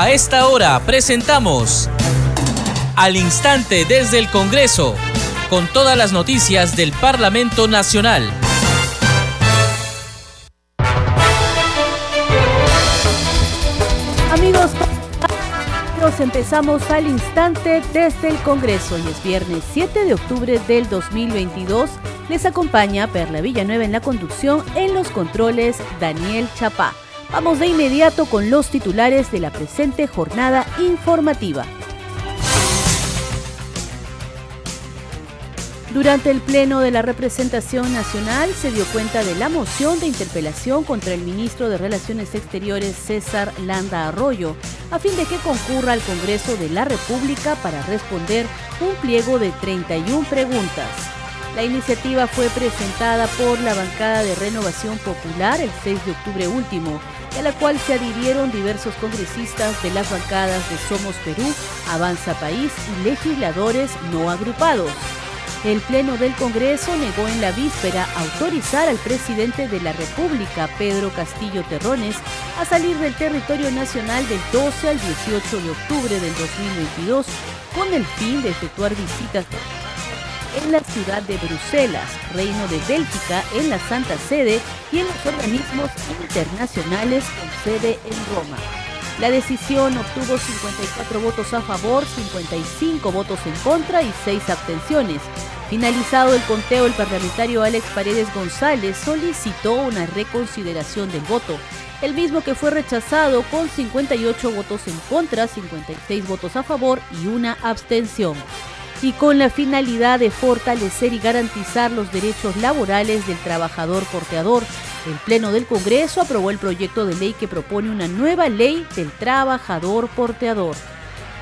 A esta hora presentamos Al Instante desde el Congreso, con todas las noticias del Parlamento Nacional. Amigos, nos empezamos al instante desde el Congreso y es viernes 7 de octubre del 2022. Les acompaña Perla Villanueva en la conducción, en los controles Daniel Chapá. Vamos de inmediato con los titulares de la presente jornada informativa. Durante el Pleno de la Representación Nacional se dio cuenta de la moción de interpelación contra el ministro de Relaciones Exteriores César Landa Arroyo, a fin de que concurra al Congreso de la República para responder un pliego de 31 preguntas. La iniciativa fue presentada por la bancada de Renovación Popular el 6 de octubre último, a la cual se adhirieron diversos congresistas de las bancadas de Somos Perú, Avanza País y legisladores no agrupados. El Pleno del Congreso negó en la víspera autorizar al presidente de la República, Pedro Castillo Terrones, a salir del territorio nacional del 12 al 18 de octubre del 2022 con el fin de efectuar visitas en la ciudad de Bruselas, Reino de Bélgica, en la Santa Sede y en los organismos internacionales con sede en Roma. La decisión obtuvo 54 votos a favor, 55 votos en contra y 6 abstenciones. Finalizado el conteo, el parlamentario Alex Paredes González solicitó una reconsideración del voto, el mismo que fue rechazado con 58 votos en contra, 56 votos a favor y una abstención y con la finalidad de fortalecer y garantizar los derechos laborales del trabajador porteador. El Pleno del Congreso aprobó el proyecto de ley que propone una nueva ley del trabajador porteador.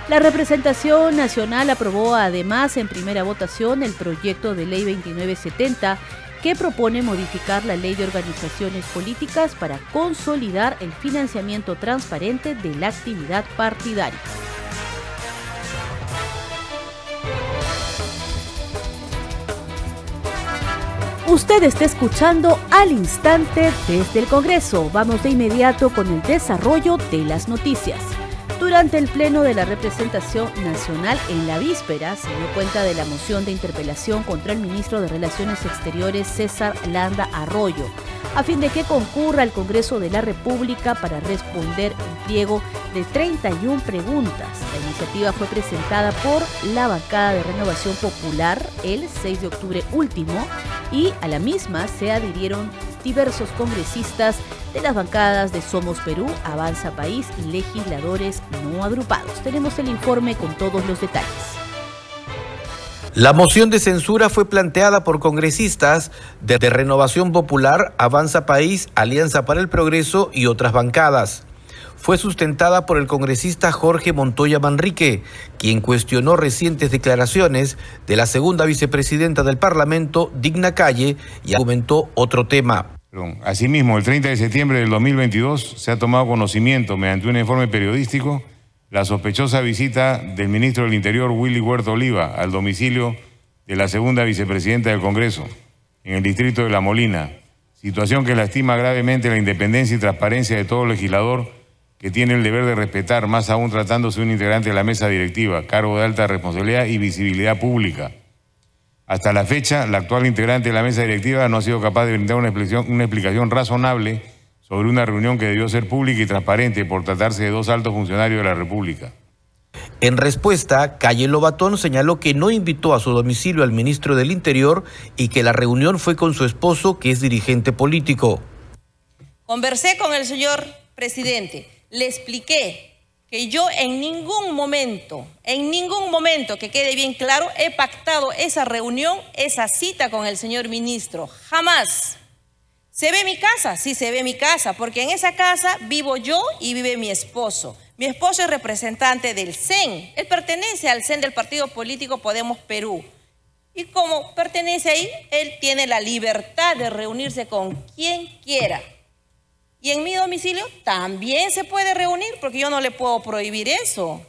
La representación nacional aprobó además en primera votación el proyecto de ley 2970 que propone modificar la ley de organizaciones políticas para consolidar el financiamiento transparente de la actividad partidaria. Usted está escuchando al instante desde el Congreso. Vamos de inmediato con el desarrollo de las noticias. Durante el Pleno de la Representación Nacional en la víspera se dio cuenta de la moción de interpelación contra el ministro de Relaciones Exteriores César Landa Arroyo, a fin de que concurra al Congreso de la República para responder el pliego de 31 preguntas. La iniciativa fue presentada por la bancada de Renovación Popular el 6 de octubre último y a la misma se adhirieron diversos congresistas de las bancadas de Somos Perú, Avanza País y legisladores no agrupados. Tenemos el informe con todos los detalles. La moción de censura fue planteada por congresistas de Renovación Popular, Avanza País, Alianza para el Progreso y otras bancadas fue sustentada por el congresista Jorge Montoya Manrique, quien cuestionó recientes declaraciones de la segunda vicepresidenta del Parlamento, Digna Calle, y argumentó otro tema. Asimismo, el 30 de septiembre del 2022 se ha tomado conocimiento mediante un informe periodístico la sospechosa visita del ministro del Interior, Willy Huerta Oliva, al domicilio de la segunda vicepresidenta del Congreso, en el distrito de La Molina, situación que lastima gravemente la independencia y transparencia de todo legislador que tiene el deber de respetar, más aún tratándose de un integrante de la mesa directiva, cargo de alta responsabilidad y visibilidad pública. Hasta la fecha, la actual integrante de la mesa directiva no ha sido capaz de brindar una explicación, una explicación razonable sobre una reunión que debió ser pública y transparente por tratarse de dos altos funcionarios de la República. En respuesta, Calle Lobatón señaló que no invitó a su domicilio al ministro del Interior y que la reunión fue con su esposo, que es dirigente político. Conversé con el señor presidente le expliqué que yo en ningún momento, en ningún momento, que quede bien claro, he pactado esa reunión, esa cita con el señor ministro. Jamás. ¿Se ve mi casa? Sí, se ve mi casa, porque en esa casa vivo yo y vive mi esposo. Mi esposo es representante del CEN. Él pertenece al CEN del Partido Político Podemos Perú. Y como pertenece ahí, él tiene la libertad de reunirse con quien quiera. Y en mi domicilio también se puede reunir porque yo no le puedo prohibir eso.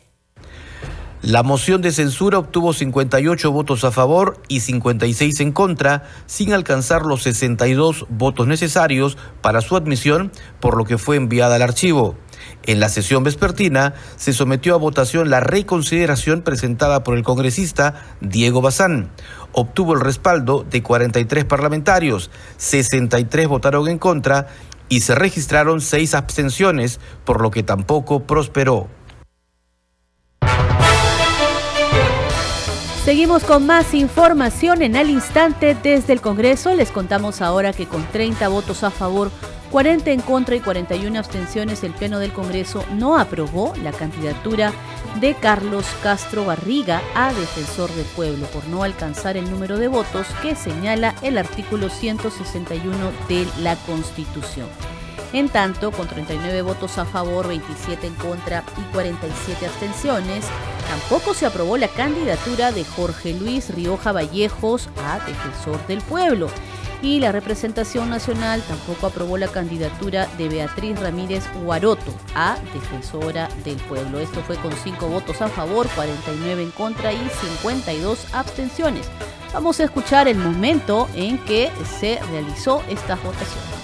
La moción de censura obtuvo 58 votos a favor y 56 en contra, sin alcanzar los 62 votos necesarios para su admisión, por lo que fue enviada al archivo. En la sesión vespertina se sometió a votación la reconsideración presentada por el congresista Diego Bazán. Obtuvo el respaldo de 43 parlamentarios, 63 votaron en contra y se registraron seis abstenciones, por lo que tampoco prosperó. Seguimos con más información en al instante desde el Congreso. Les contamos ahora que con 30 votos a favor, 40 en contra y 41 abstenciones, el Pleno del Congreso no aprobó la candidatura de Carlos Castro Barriga a defensor del pueblo por no alcanzar el número de votos que señala el artículo 161 de la Constitución. En tanto, con 39 votos a favor, 27 en contra y 47 abstenciones, tampoco se aprobó la candidatura de Jorge Luis Rioja Vallejos a defensor del pueblo. Y la representación nacional tampoco aprobó la candidatura de Beatriz Ramírez Guaroto a defensora del pueblo. Esto fue con 5 votos a favor, 49 en contra y 52 abstenciones. Vamos a escuchar el momento en que se realizó esta votación.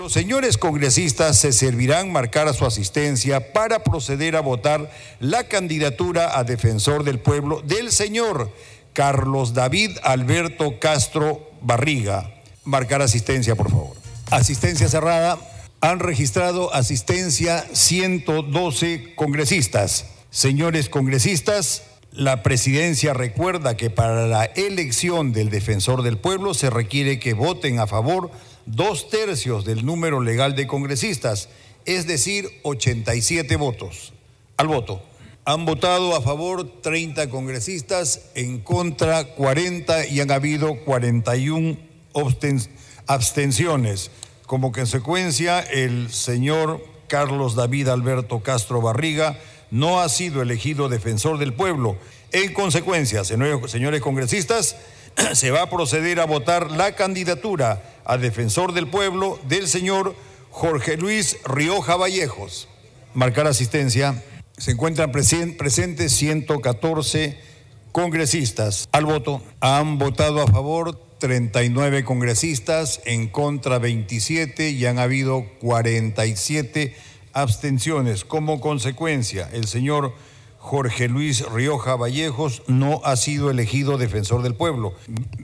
Los señores congresistas se servirán marcar a su asistencia para proceder a votar la candidatura a defensor del pueblo del señor Carlos David Alberto Castro Barriga. Marcar asistencia, por favor. Asistencia cerrada. Han registrado asistencia 112 congresistas. Señores congresistas, la presidencia recuerda que para la elección del defensor del pueblo se requiere que voten a favor dos tercios del número legal de congresistas, es decir, 87 votos. Al voto. Han votado a favor 30 congresistas, en contra 40 y han habido 41 abstenciones. Como consecuencia, el señor Carlos David Alberto Castro Barriga no ha sido elegido defensor del pueblo. En consecuencia, señores congresistas, se va a proceder a votar la candidatura a defensor del pueblo del señor Jorge Luis Rioja Vallejos. Marcar asistencia. Se encuentran presentes 114 congresistas. Al voto han votado a favor 39 congresistas, en contra 27 y han habido 47 abstenciones. Como consecuencia, el señor Jorge Luis Rioja Vallejos no ha sido elegido defensor del pueblo.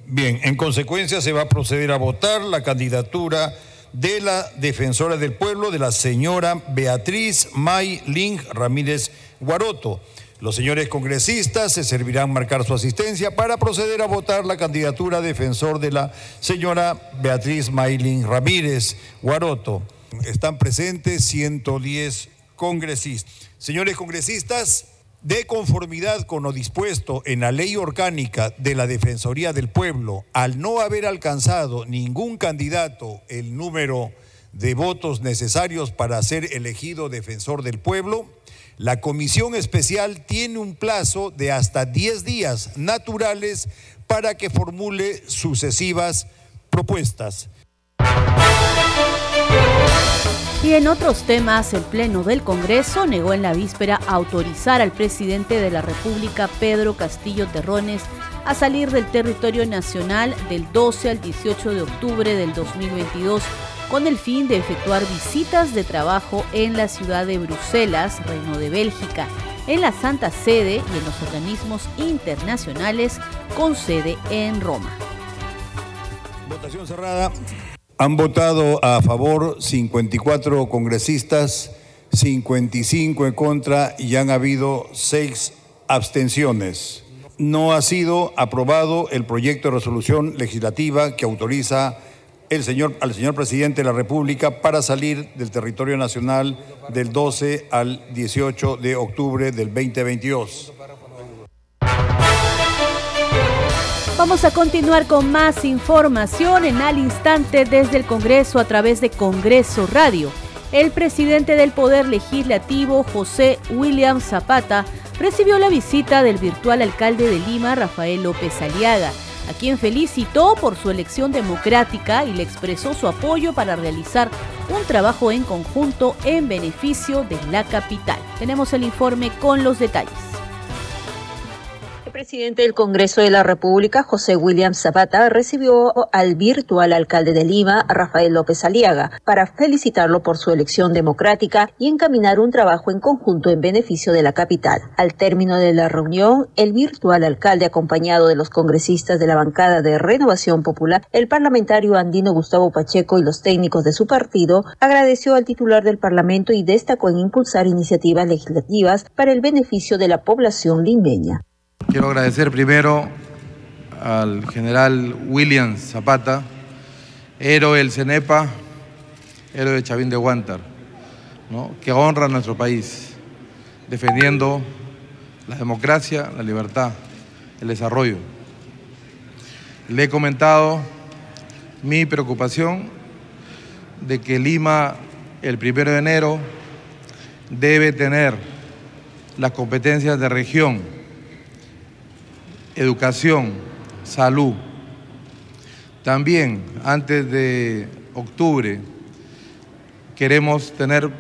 Bien, en consecuencia se va a proceder a votar la candidatura de la defensora del pueblo, de la señora Beatriz May Ling Ramírez Guaroto. Los señores congresistas se servirán marcar su asistencia para proceder a votar la candidatura defensor de la señora Beatriz Ling Ramírez Guaroto. Están presentes 110 congresistas. Señores congresistas, de conformidad con lo dispuesto en la ley orgánica de la Defensoría del Pueblo, al no haber alcanzado ningún candidato el número de votos necesarios para ser elegido defensor del pueblo, la comisión especial tiene un plazo de hasta 10 días naturales para que formule sucesivas propuestas. Y en otros temas, el Pleno del Congreso negó en la víspera autorizar al presidente de la República, Pedro Castillo Terrones, a salir del territorio nacional del 12 al 18 de octubre del 2022 con el fin de efectuar visitas de trabajo en la ciudad de Bruselas, Reino de Bélgica, en la Santa Sede y en los organismos internacionales con sede en Roma. Votación cerrada. Han votado a favor 54 congresistas, 55 en contra y han habido seis abstenciones. No ha sido aprobado el proyecto de resolución legislativa que autoriza el señor, al señor presidente de la República para salir del territorio nacional del 12 al 18 de octubre del 2022. Vamos a continuar con más información en al instante desde el Congreso a través de Congreso Radio. El presidente del Poder Legislativo, José William Zapata, recibió la visita del virtual alcalde de Lima, Rafael López Aliaga. a quien felicitó por su elección democrática y le expresó su apoyo para realizar un trabajo en conjunto en beneficio de la capital. Tenemos el informe con los detalles presidente del Congreso de la República, José William Zapata, recibió al virtual alcalde de Lima, Rafael López Aliaga, para felicitarlo por su elección democrática y encaminar un trabajo en conjunto en beneficio de la capital. Al término de la reunión, el virtual alcalde, acompañado de los congresistas de la bancada de Renovación Popular, el parlamentario andino Gustavo Pacheco y los técnicos de su partido, agradeció al titular del Parlamento y destacó en impulsar iniciativas legislativas para el beneficio de la población limeña. Quiero agradecer primero al general William Zapata, héroe del CENEPA, héroe de Chavín de Huántar, que honra a nuestro país, defendiendo la democracia, la libertad, el desarrollo. Le he comentado mi preocupación de que Lima el primero de enero debe tener las competencias de región educación, salud. También antes de octubre queremos tener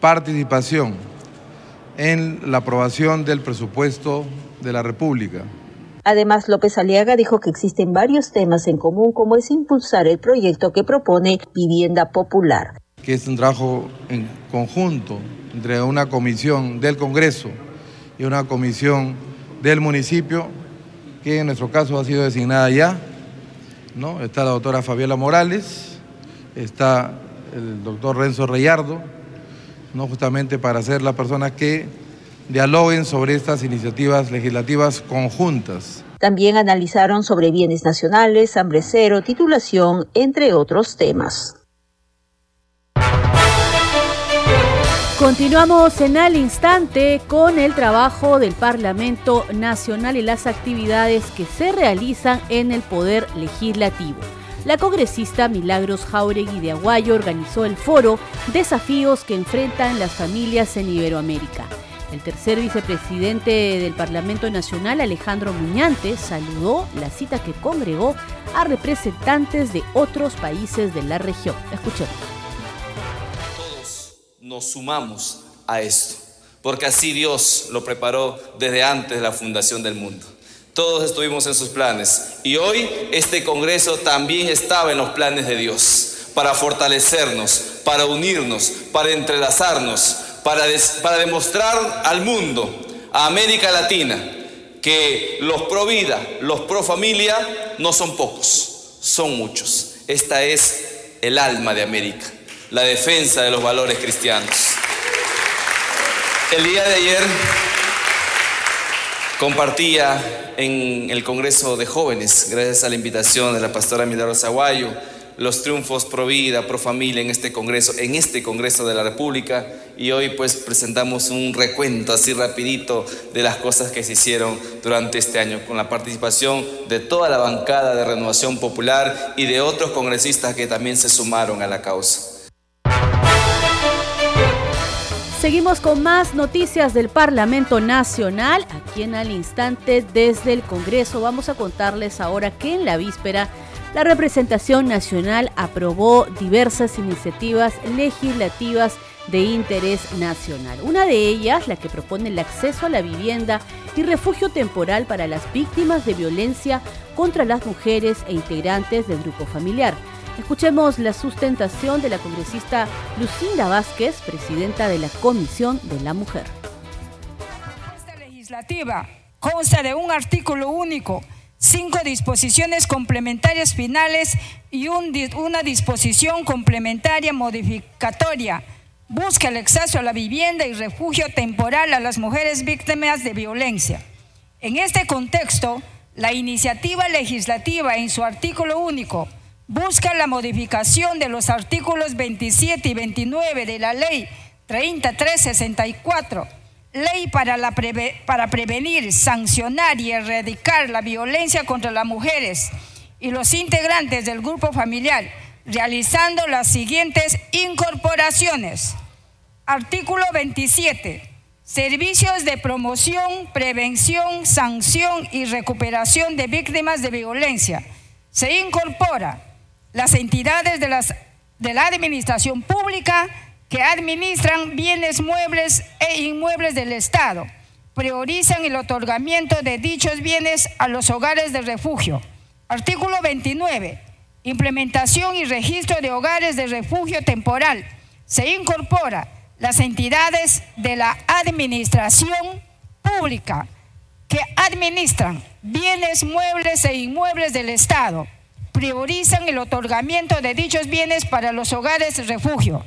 participación en la aprobación del presupuesto de la República. Además, López Aliaga dijo que existen varios temas en común, como es impulsar el proyecto que propone Vivienda Popular. Que es un trabajo en conjunto entre una comisión del Congreso y una comisión del municipio, que en nuestro caso ha sido designada ya. ¿no? Está la doctora Fabiola Morales, está el doctor Renzo Reyardo, ¿no? justamente para ser la persona que dialoguen sobre estas iniciativas legislativas conjuntas. También analizaron sobre bienes nacionales, hambre cero, titulación, entre otros temas. Continuamos en al instante con el trabajo del Parlamento Nacional y las actividades que se realizan en el Poder Legislativo. La congresista Milagros Jauregui de Aguayo organizó el foro Desafíos que enfrentan las familias en Iberoamérica. El tercer vicepresidente del Parlamento Nacional, Alejandro Muñante, saludó la cita que congregó a representantes de otros países de la región. Escuchemos nos sumamos a esto, porque así Dios lo preparó desde antes de la fundación del mundo. Todos estuvimos en sus planes y hoy este Congreso también estaba en los planes de Dios para fortalecernos, para unirnos, para entrelazarnos, para, para demostrar al mundo, a América Latina, que los pro vida, los pro familia no son pocos, son muchos. Esta es el alma de América la defensa de los valores cristianos. El día de ayer compartía en el Congreso de Jóvenes, gracias a la invitación de la pastora Milagros Aguayo, los triunfos pro vida, pro familia en este Congreso, en este Congreso de la República y hoy pues presentamos un recuento así rapidito de las cosas que se hicieron durante este año con la participación de toda la bancada de Renovación Popular y de otros congresistas que también se sumaron a la causa. Seguimos con más noticias del Parlamento Nacional. Aquí en al instante desde el Congreso vamos a contarles ahora que en la víspera la representación nacional aprobó diversas iniciativas legislativas de interés nacional. Una de ellas, la que propone el acceso a la vivienda y refugio temporal para las víctimas de violencia contra las mujeres e integrantes del grupo familiar. Escuchemos la sustentación de la congresista Lucinda Vázquez, presidenta de la Comisión de la Mujer. Esta legislativa consta de un artículo único, cinco disposiciones complementarias finales y una disposición complementaria modificatoria. Busca el acceso a la vivienda y refugio temporal a las mujeres víctimas de violencia. En este contexto, la iniciativa legislativa en su artículo único busca la modificación de los artículos 27 y 29 de la ley 3364, ley para, para prevenir, sancionar y erradicar la violencia contra las mujeres y los integrantes del grupo familiar, realizando las siguientes incorporaciones. Artículo 27. Servicios de promoción, prevención, sanción y recuperación de víctimas de violencia. Se incorpora las entidades de, la administración pública que administran bienes muebles e inmuebles del Estado. Priorizan el otorgamiento de dichos bienes a los hogares de refugio. Artículo 29. Implementación y registro de hogares de refugio temporal. Se incorpora las entidades de la administración pública que administran bienes muebles e inmuebles del Estado priorizan el otorgamiento de dichos bienes para los hogares refugio.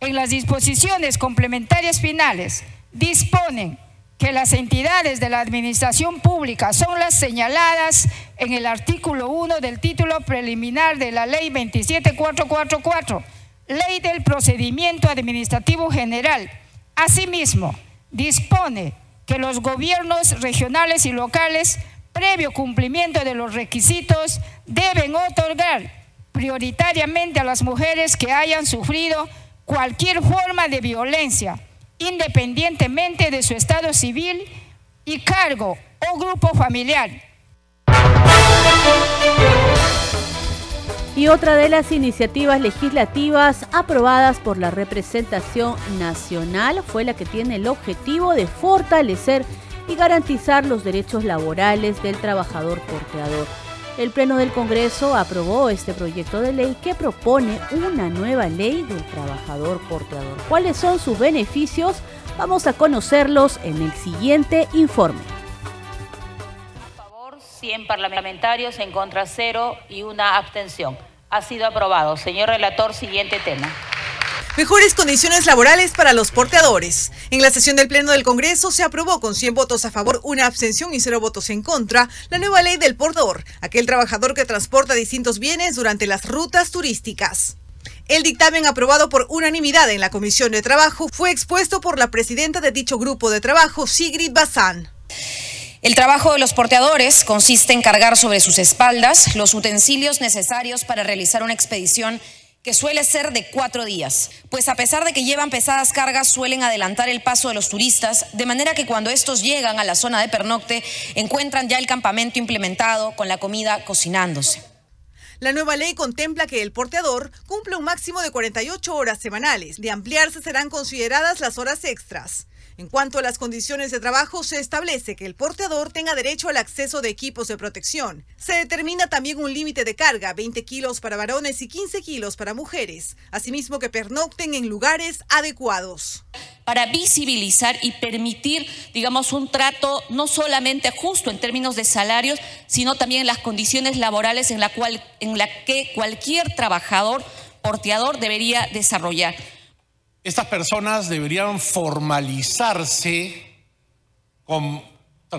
En las disposiciones complementarias finales disponen que las entidades de la administración pública son las señaladas en el artículo 1 del título preliminar de la Ley 27444 Ley del Procedimiento Administrativo General. Asimismo, dispone que los gobiernos regionales y locales, previo cumplimiento de los requisitos, deben otorgar prioritariamente a las mujeres que hayan sufrido cualquier forma de violencia, independientemente de su estado civil y cargo o grupo familiar. Y otra de las iniciativas legislativas aprobadas por la representación nacional fue la que tiene el objetivo de fortalecer y garantizar los derechos laborales del trabajador porteador. El Pleno del Congreso aprobó este proyecto de ley que propone una nueva ley del trabajador porteador. ¿Cuáles son sus beneficios? Vamos a conocerlos en el siguiente informe. A favor, 100 parlamentarios, en contra 0 y una abstención. Ha sido aprobado. Señor relator, siguiente tema. Mejores condiciones laborales para los porteadores. En la sesión del Pleno del Congreso se aprobó con 100 votos a favor, una abstención y cero votos en contra la nueva ley del portador, aquel trabajador que transporta distintos bienes durante las rutas turísticas. El dictamen aprobado por unanimidad en la Comisión de Trabajo fue expuesto por la presidenta de dicho grupo de trabajo, Sigrid Bazán. El trabajo de los porteadores consiste en cargar sobre sus espaldas los utensilios necesarios para realizar una expedición que suele ser de cuatro días, pues a pesar de que llevan pesadas cargas suelen adelantar el paso de los turistas, de manera que cuando estos llegan a la zona de pernocte encuentran ya el campamento implementado con la comida cocinándose. La nueva ley contempla que el porteador cumple un máximo de 48 horas semanales. De ampliarse serán consideradas las horas extras. En cuanto a las condiciones de trabajo, se establece que el porteador tenga derecho al acceso de equipos de protección. Se determina también un límite de carga, 20 kilos para varones y 15 kilos para mujeres, asimismo que pernocten en lugares adecuados. Para visibilizar y permitir, digamos, un trato no solamente justo en términos de salarios, sino también en las condiciones laborales en la, cual, en la que cualquier trabajador porteador debería desarrollar. Estas personas deberían formalizarse con,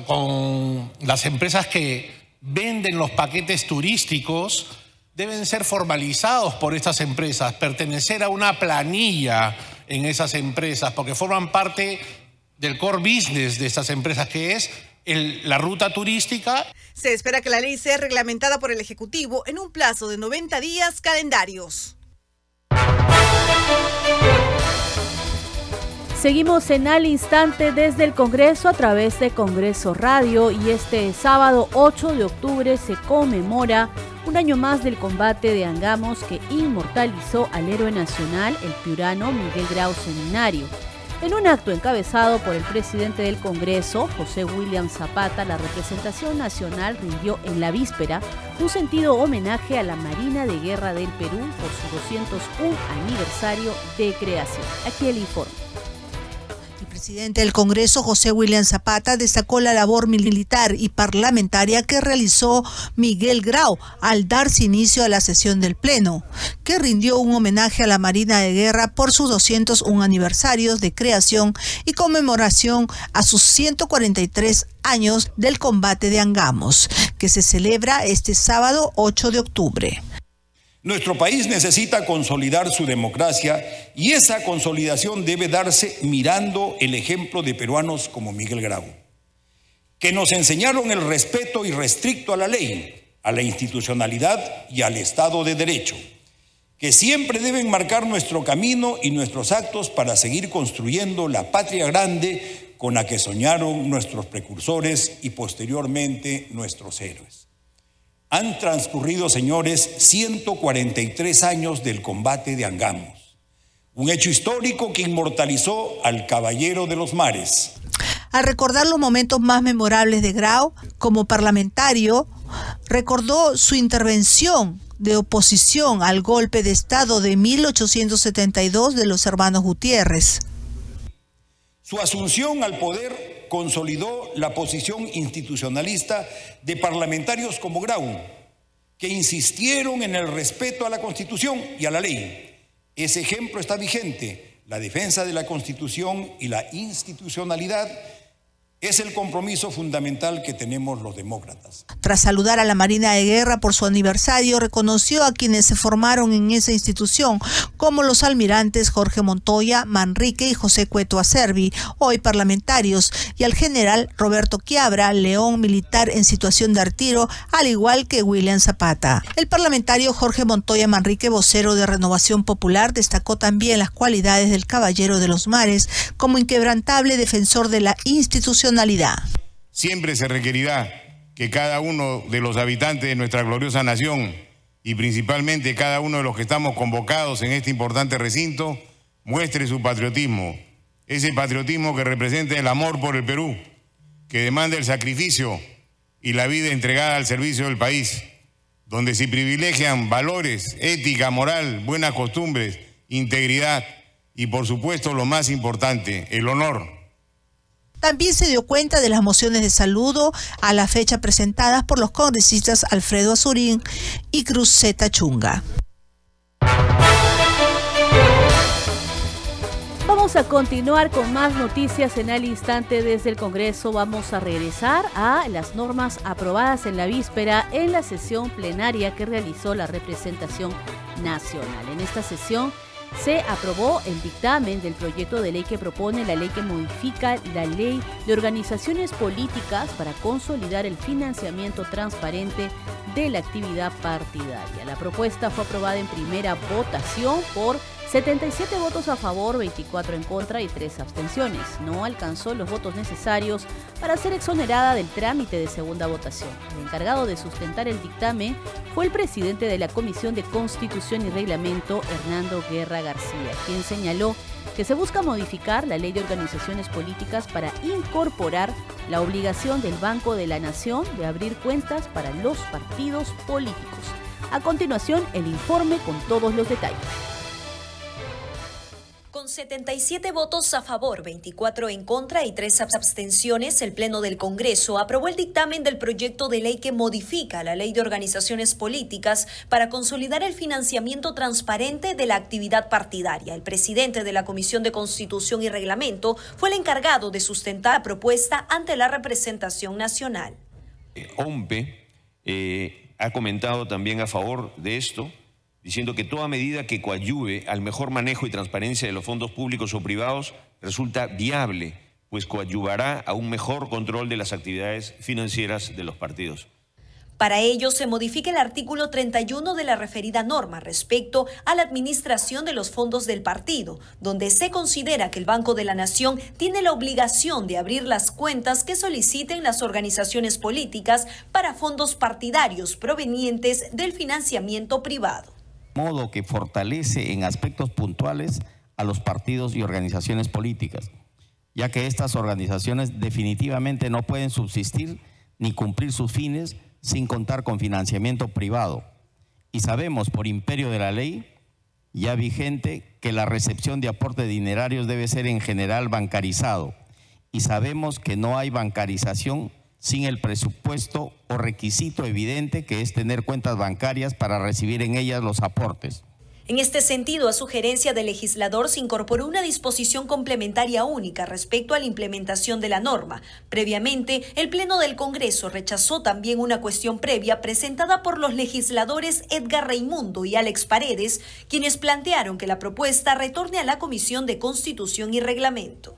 con, las empresas que venden los paquetes turísticos, deben ser formalizados por estas empresas, pertenecer a una planilla en esas empresas, porque forman parte del core business de estas empresas, que es la ruta turística. Se espera que la ley sea reglamentada por el Ejecutivo en un plazo de 90 días calendarios. Seguimos en al instante desde el Congreso a través de Congreso Radio y este sábado 8 de octubre se conmemora un año más del combate de Angamos que inmortalizó al héroe nacional, el piurano Miguel Grau Seminario. En un acto encabezado por el presidente del Congreso, José William Zapata, la representación nacional rindió en la víspera un sentido homenaje a la Marina de Guerra del Perú por su 201 aniversario de creación. Aquí el informe presidente del Congreso, José William Zapata, destacó la labor militar y parlamentaria que realizó Miguel Grau al darse inicio a la sesión del Pleno, que rindió un homenaje a la Marina de Guerra por sus 201 aniversarios de creación y conmemoración a sus 143 años del combate de Angamos, que se celebra este sábado 8 de octubre. Nuestro país necesita consolidar su democracia y esa consolidación debe darse mirando el ejemplo de peruanos como Miguel Grau, que nos enseñaron el respeto irrestricto a la ley, a la institucionalidad y al Estado de Derecho, que siempre deben marcar nuestro camino y nuestros actos para seguir construyendo la patria grande con la que soñaron nuestros precursores y posteriormente nuestros héroes. Han transcurrido, señores, 143 años del combate de Angamos, un hecho histórico que inmortalizó al Caballero de los Mares. Al recordar los momentos más memorables de Grau como parlamentario, recordó su intervención de oposición al golpe de Estado de 1872 de los hermanos Gutiérrez. Su asunción al poder consolidó la posición institucionalista de parlamentarios como Grau, que insistieron en el respeto a la Constitución y a la ley. Ese ejemplo está vigente. La defensa de la Constitución y la institucionalidad es el compromiso fundamental que tenemos los demócratas. Tras saludar a la Marina de Guerra por su aniversario, reconoció a quienes se formaron en esa institución, como los almirantes Jorge Montoya, Manrique y José Cueto Acervi, hoy parlamentarios, y al general Roberto Quiabra, león militar en situación de retiro, al igual que William Zapata. El parlamentario Jorge Montoya Manrique, vocero de Renovación Popular, destacó también las cualidades del Caballero de los Mares como inquebrantable defensor de la institución Siempre se requerirá que cada uno de los habitantes de nuestra gloriosa nación y principalmente cada uno de los que estamos convocados en este importante recinto muestre su patriotismo, ese patriotismo que representa el amor por el Perú, que demanda el sacrificio y la vida entregada al servicio del país, donde se privilegian valores, ética, moral, buenas costumbres, integridad y por supuesto lo más importante, el honor también se dio cuenta de las mociones de saludo a la fecha presentadas por los congresistas Alfredo Azurín y Cruzeta Chunga. Vamos a continuar con más noticias en el instante desde el Congreso. Vamos a regresar a las normas aprobadas en la víspera en la sesión plenaria que realizó la representación nacional. En esta sesión se aprobó el dictamen del proyecto de ley que propone la ley que modifica la ley de organizaciones políticas para consolidar el financiamiento transparente de la actividad partidaria. La propuesta fue aprobada en primera votación por 77 votos a favor, 24 en contra y 3 abstenciones. No alcanzó los votos necesarios para ser exonerada del trámite de segunda votación. El encargado de sustentar el dictamen fue el presidente de la Comisión de Constitución y Reglamento, Hernando Guerra García, quien señaló que se busca modificar la ley de organizaciones políticas para incorporar la obligación del Banco de la Nación de abrir cuentas para los partidos políticos. A continuación, el informe con todos los detalles. Con 77 votos a favor, 24 en contra y 3 abstenciones, el Pleno del Congreso aprobó el dictamen del proyecto de ley que modifica la Ley de Organizaciones Políticas para consolidar el financiamiento transparente de la actividad partidaria. El presidente de la Comisión de Constitución y Reglamento fue el encargado de sustentar la propuesta ante la representación nacional. OMPE eh, ha comentado también a favor de esto diciendo que toda medida que coadyuve al mejor manejo y transparencia de los fondos públicos o privados resulta viable, pues coadyuvará a un mejor control de las actividades financieras de los partidos. Para ello, se modifica el artículo 31 de la referida norma respecto a la administración de los fondos del partido, donde se considera que el Banco de la Nación tiene la obligación de abrir las cuentas que soliciten las organizaciones políticas para fondos partidarios provenientes del financiamiento privado modo que fortalece en aspectos puntuales a los partidos y organizaciones políticas, ya que estas organizaciones definitivamente no pueden subsistir ni cumplir sus fines sin contar con financiamiento privado. Y sabemos por imperio de la ley ya vigente que la recepción de aportes dinerarios debe ser en general bancarizado. Y sabemos que no hay bancarización sin el presupuesto o requisito evidente que es tener cuentas bancarias para recibir en ellas los aportes. En este sentido, a sugerencia del legislador, se incorporó una disposición complementaria única respecto a la implementación de la norma. Previamente, el Pleno del Congreso rechazó también una cuestión previa presentada por los legisladores Edgar Raimundo y Alex Paredes, quienes plantearon que la propuesta retorne a la Comisión de Constitución y Reglamento.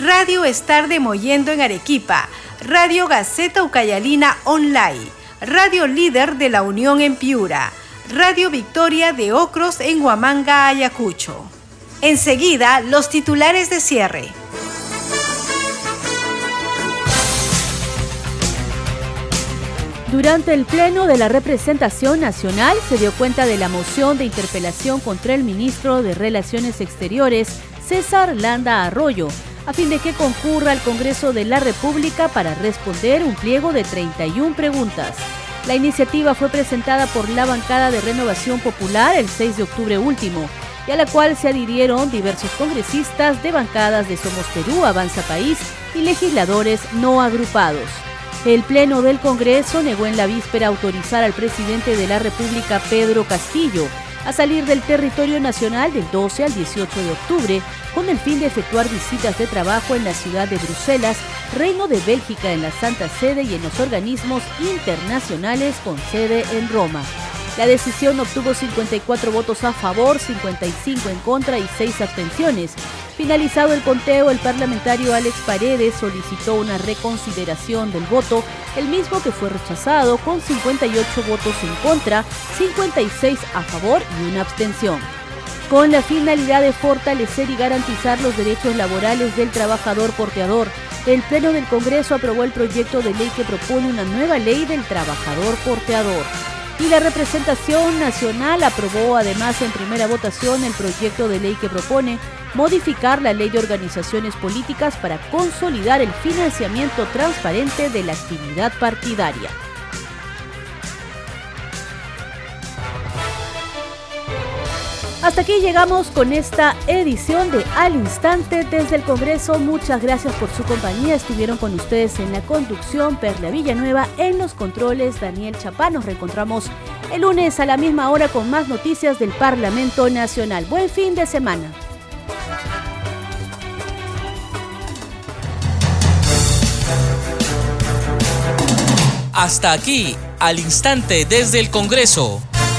Radio Estar de Moyendo en Arequipa, Radio Gaceta Ucayalina Online, Radio Líder de la Unión en Piura, Radio Victoria de Ocros en Huamanga, Ayacucho. Enseguida, los titulares de cierre. Durante el pleno de la representación nacional se dio cuenta de la moción de interpelación contra el ministro de Relaciones Exteriores, César Landa Arroyo, a fin de que concurra al Congreso de la República para responder un pliego de 31 preguntas. La iniciativa fue presentada por la bancada de Renovación Popular el 6 de octubre último y a la cual se adhirieron diversos congresistas de bancadas de Somos Perú, Avanza País y legisladores no agrupados. El Pleno del Congreso negó en la víspera autorizar al presidente de la República, Pedro Castillo, a salir del territorio nacional del 12 al 18 de octubre con el fin de efectuar visitas de trabajo en la ciudad de Bruselas, Reino de Bélgica en la Santa Sede y en los organismos internacionales con sede en Roma. La decisión obtuvo 54 votos a favor, 55 en contra y 6 abstenciones. Finalizado el conteo, el parlamentario Alex Paredes solicitó una reconsideración del voto, el mismo que fue rechazado con 58 votos en contra, 56 a favor y una abstención. Con la finalidad de fortalecer y garantizar los derechos laborales del trabajador porteador, el Pleno del Congreso aprobó el proyecto de ley que propone una nueva ley del trabajador porteador y la representación nacional aprobó además en primera votación el proyecto de ley que propone modificar la ley de organizaciones políticas para consolidar el financiamiento transparente de la actividad partidaria. Hasta aquí llegamos con esta edición de Al Instante desde el Congreso. Muchas gracias por su compañía. Estuvieron con ustedes en la conducción Perla Villanueva, en los controles Daniel Chapá. Nos reencontramos el lunes a la misma hora con más noticias del Parlamento Nacional. Buen fin de semana. Hasta aquí, al instante desde el Congreso